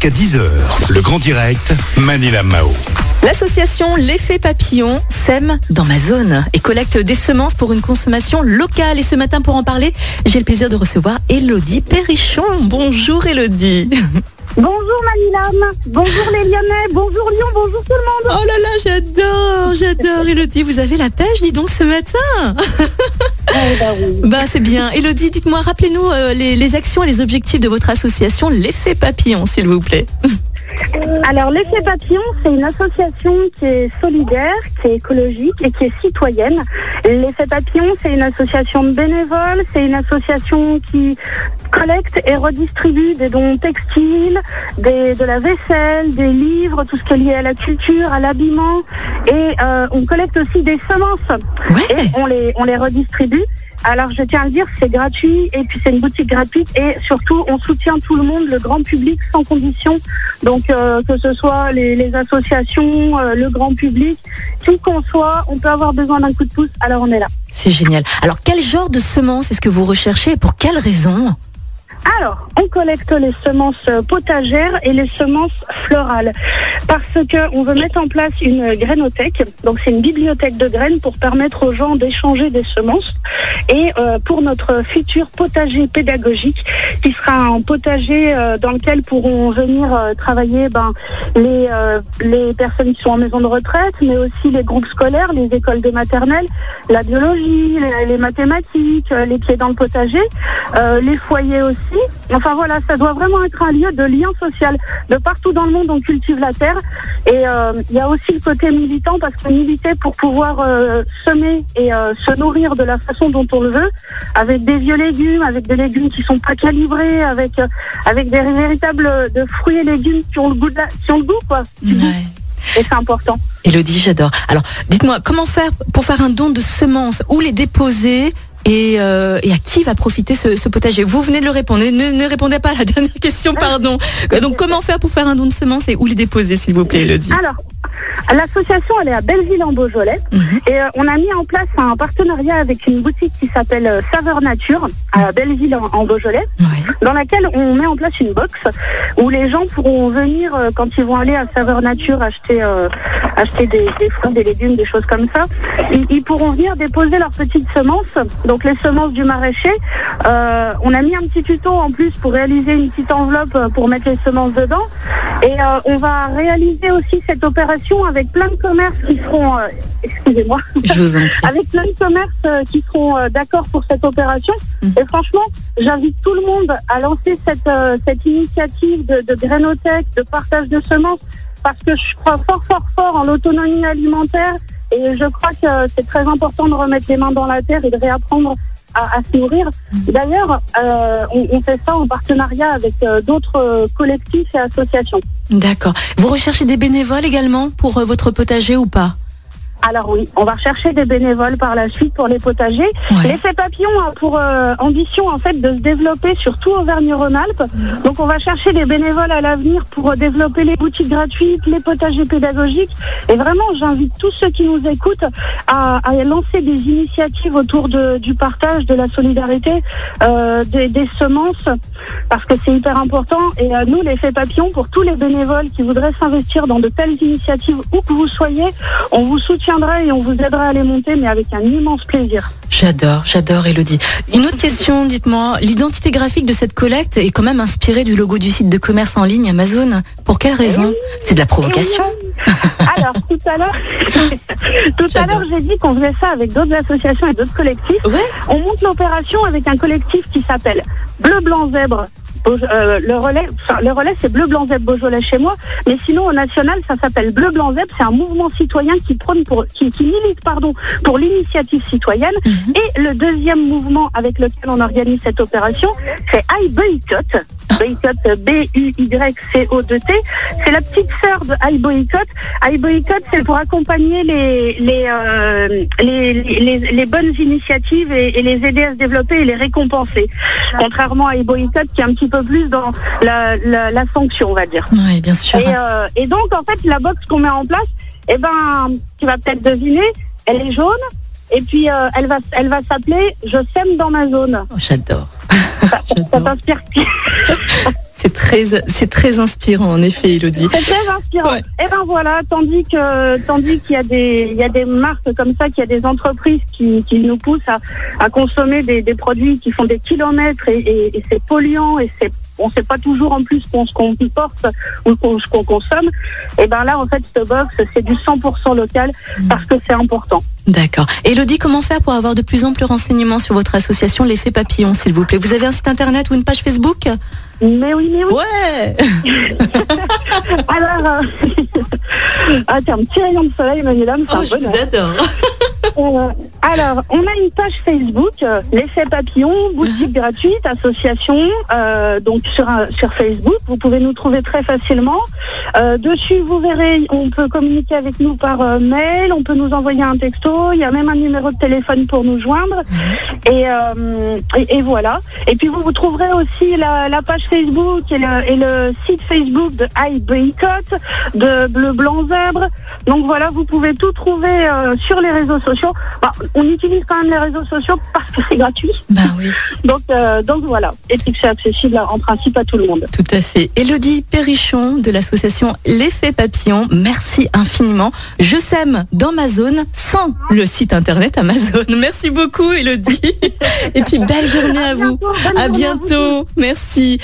jusqu'à 10h. Le grand direct, Manila Mao. L'association L'effet papillon sème dans ma zone et collecte des semences pour une consommation locale. Et ce matin, pour en parler, j'ai le plaisir de recevoir Elodie Perrichon. Bonjour Elodie. Bonjour Manilam, bonjour les Lyonnais, bonjour Lyon, bonjour tout le monde. Oh là là, j'adore, j'adore Elodie. Vous avez la pêche, dis donc, ce matin. Bah, oui. bah c'est bien. Elodie, dites-moi, rappelez-nous euh, les, les actions et les objectifs de votre association L'effet papillon, s'il vous plaît. Alors l'effet papillon, c'est une association qui est solidaire, qui est écologique et qui est citoyenne. L'effet papillon, c'est une association de bénévoles, c'est une association qui collecte et redistribue des dons textiles, des, de la vaisselle, des livres, tout ce qui est lié à la culture, à l'habillement. Et euh, on collecte aussi des semences. Ouais. Et on les, on les redistribue. Alors je tiens à le dire, c'est gratuit et puis c'est une boutique gratuite et surtout on soutient tout le monde, le grand public sans condition. Donc euh, que ce soit les, les associations, euh, le grand public, qui qu'on soit, on peut avoir besoin d'un coup de pouce, alors on est là. C'est génial. Alors, quel genre de semences est-ce que vous recherchez et pour quelles raisons Alors, on collecte les semences euh, potagères et les semences florales parce que on veut mettre en place une grainothèque. Donc, c'est une bibliothèque de graines pour permettre aux gens d'échanger des semences et euh, pour notre futur potager pédagogique qui sera un potager euh, dans lequel pourront venir travailler ben, les, personnes qui sont en maison de retraite, mais aussi les groupes scolaires, les écoles de maternelle, la biologie, les, mathématiques, les pieds dans le potager, les foyers aussi. Enfin voilà, ça doit vraiment être un lieu de lien social. De partout dans le monde, on cultive la terre. Et euh, il y a aussi le côté militant, parce que militer pour pouvoir euh, semer et euh, se nourrir de la façon dont on le veut, avec des vieux légumes, avec des légumes qui sont pas calibrés, avec, avec des véritables de fruits et légumes qui ont le goût, de la- qui ont le goût quoi. Et c'est important. Elodie, j'adore. Alors, dites-moi, comment faire pour faire un don de semences? Où les déposer? Et, euh, et à qui va profiter ce, ce potager? Vous venez de le répondre. Ne, ne répondez pas à la dernière question, pardon. Euh, Donc, comment faire pour faire un don de semences et où les déposer, s'il vous plaît, Elodie? Alors, l'association, elle est à Belleville en Beaujolais. Mhm. Et euh, on a mis en place un partenariat avec une boutique qui s'appelle Saveur Nature à Belleville en, en Beaujolais, Ouais. Dans laquelle on met en place une box où les gens pourront venir euh, quand ils vont aller à Saveur Nature acheter euh, acheter des, fruits, des légumes, des choses comme ça. Ils, ils pourront venir déposer leurs petites semences, donc les semences du maraîcher. Euh, on a mis un petit tuto en plus pour réaliser une petite enveloppe pour mettre les semences dedans. Et euh, on va réaliser aussi cette opération avec plein de commerces qui seront, euh, excusez-moi, avec plein de commerces euh, qui seront euh, d'accord pour cette opération. Mhm. Et franchement, j'invite tout le monde à lancer cette, euh, cette initiative de, de grainothèque, de partage de semences, parce que je crois fort, fort, fort en l'autonomie alimentaire. Et je crois que c'est très important de remettre les mains dans la terre et de réapprendre à, à se nourrir. D'ailleurs, euh, on, fait ça en partenariat avec euh, d'autres euh, collectifs et associations. D'accord. Vous recherchez des bénévoles également pour votre potager ou pas? Alors oui, on va rechercher des bénévoles par la suite pour les potagers. Ouais. L'effet papillon a pour euh, ambition en fait de se développer sur tout Auvergne-Rhône-Alpes. Donc on va chercher des bénévoles à l'avenir pour euh, développer les boutiques gratuites, les potagers pédagogiques. Et vraiment, j'invite tous ceux qui nous écoutent à, à lancer des initiatives autour de- du partage, de la solidarité, euh, des, des semences, parce que c'est hyper important. Et nous, l'effet papillon, pour tous les bénévoles qui voudraient s'investir dans de telles initiatives, où que vous soyez, on vous soutiendra et on vous aidera à les monter, mais avec un immense plaisir. J'adore, j'adore Elodie. Une autre question, dites-moi, l'identité graphique de cette collecte est quand même inspirée du logo du site de commerce en ligne Amazon. Pour quelle raison C'est de la provocation Alors, tout à l'heure, tout à l'heure, j'ai dit qu'on faisait ça avec d'autres associations et d'autres collectifs. Ouais. On monte l'opération avec un collectif qui s'appelle Bleu Blanc Zèbre. Euh, le relais, enfin, le relais c'est bleu blanc Beaujolais chez moi, mais sinon au national ça s'appelle bleu blanc zèbre. C'est un mouvement citoyen qui prône pour, qui, qui milite pardon pour l'initiative citoyenne. Et le deuxième mouvement avec lequel on organise cette opération, c'est I Boycott. Boycott B-U-Y-C-O-2-T. C'est la petite sœur de I Boycott. Boycott, c'est pour accompagner les, les, euh, les, bonnes initiatives et, les aider à se développer et les récompenser. Contrairement à I Boycott qui est un petit peu plus dans la, la, sanction, on va dire. Oui, bien sûr. Et, euh, donc, en fait, la box qu'on met en place, eh ben, tu vas peut-être deviner, elle est jaune. Et puis, euh, elle va, elle va s'appeler Je sème dans ma zone. Oh, J'adore. Ça, ça t'inspire C'est très, c'est très inspirant en effet, Elodie. C'est très inspirant. Ouais. Et ben voilà, tandis que tandis qu'il y a des il y a des marques comme ça, qu'il y a des entreprises qui, qui nous poussent à, à consommer des, des produits qui font des kilomètres et, et- et c'est polluant et c'est on sait pas toujours en plus qu'on- ce qu'on porte ou qu'on- ce qu'on consomme. Et ben là en fait ce box c'est du 100% local parce que c'est important. D'accord. Elodie, comment faire pour avoir de plus amples renseignements sur votre association L'effet papillon, s'il vous plaît? Vous avez un site internet ou une page Facebook? Mais oui, mais oui. Ouais Alors, euh... ah tiens, un petit rayon de soleil, Manila, c'est Oh, un je bonheur. vous adore Euh, alors, on a une page Facebook, euh, l'effet papillon, boutique gratuite, association, euh, donc sur, un- sur Facebook. Vous pouvez nous trouver très facilement. Euh, dessus, vous verrez, on peut communiquer avec nous par euh, mail, on peut nous envoyer un texto, il y a même un numéro de téléphone pour nous joindre. Et, euh, et, et voilà. Et puis vous, vous trouverez aussi la, la page Facebook et le, et le site Facebook de I Boycott, de Bleu Blanc Zèbre. Donc voilà, vous pouvez tout trouver euh, sur les réseaux sociaux. Bah, on utilise quand même les réseaux sociaux parce que c'est gratuit. Bah oui, Donc, euh, donc voilà. Et puis que c'est accessible en principe à tout le monde. tout à fait. Elodie Perrichon de l'association L'effet papillon, merci infiniment. Je sème dans ma zone sans le site internet Amazon. Merci beaucoup Elodie. Et puis belle journée à vous. bientôt, À journée à vous bientôt. Merci.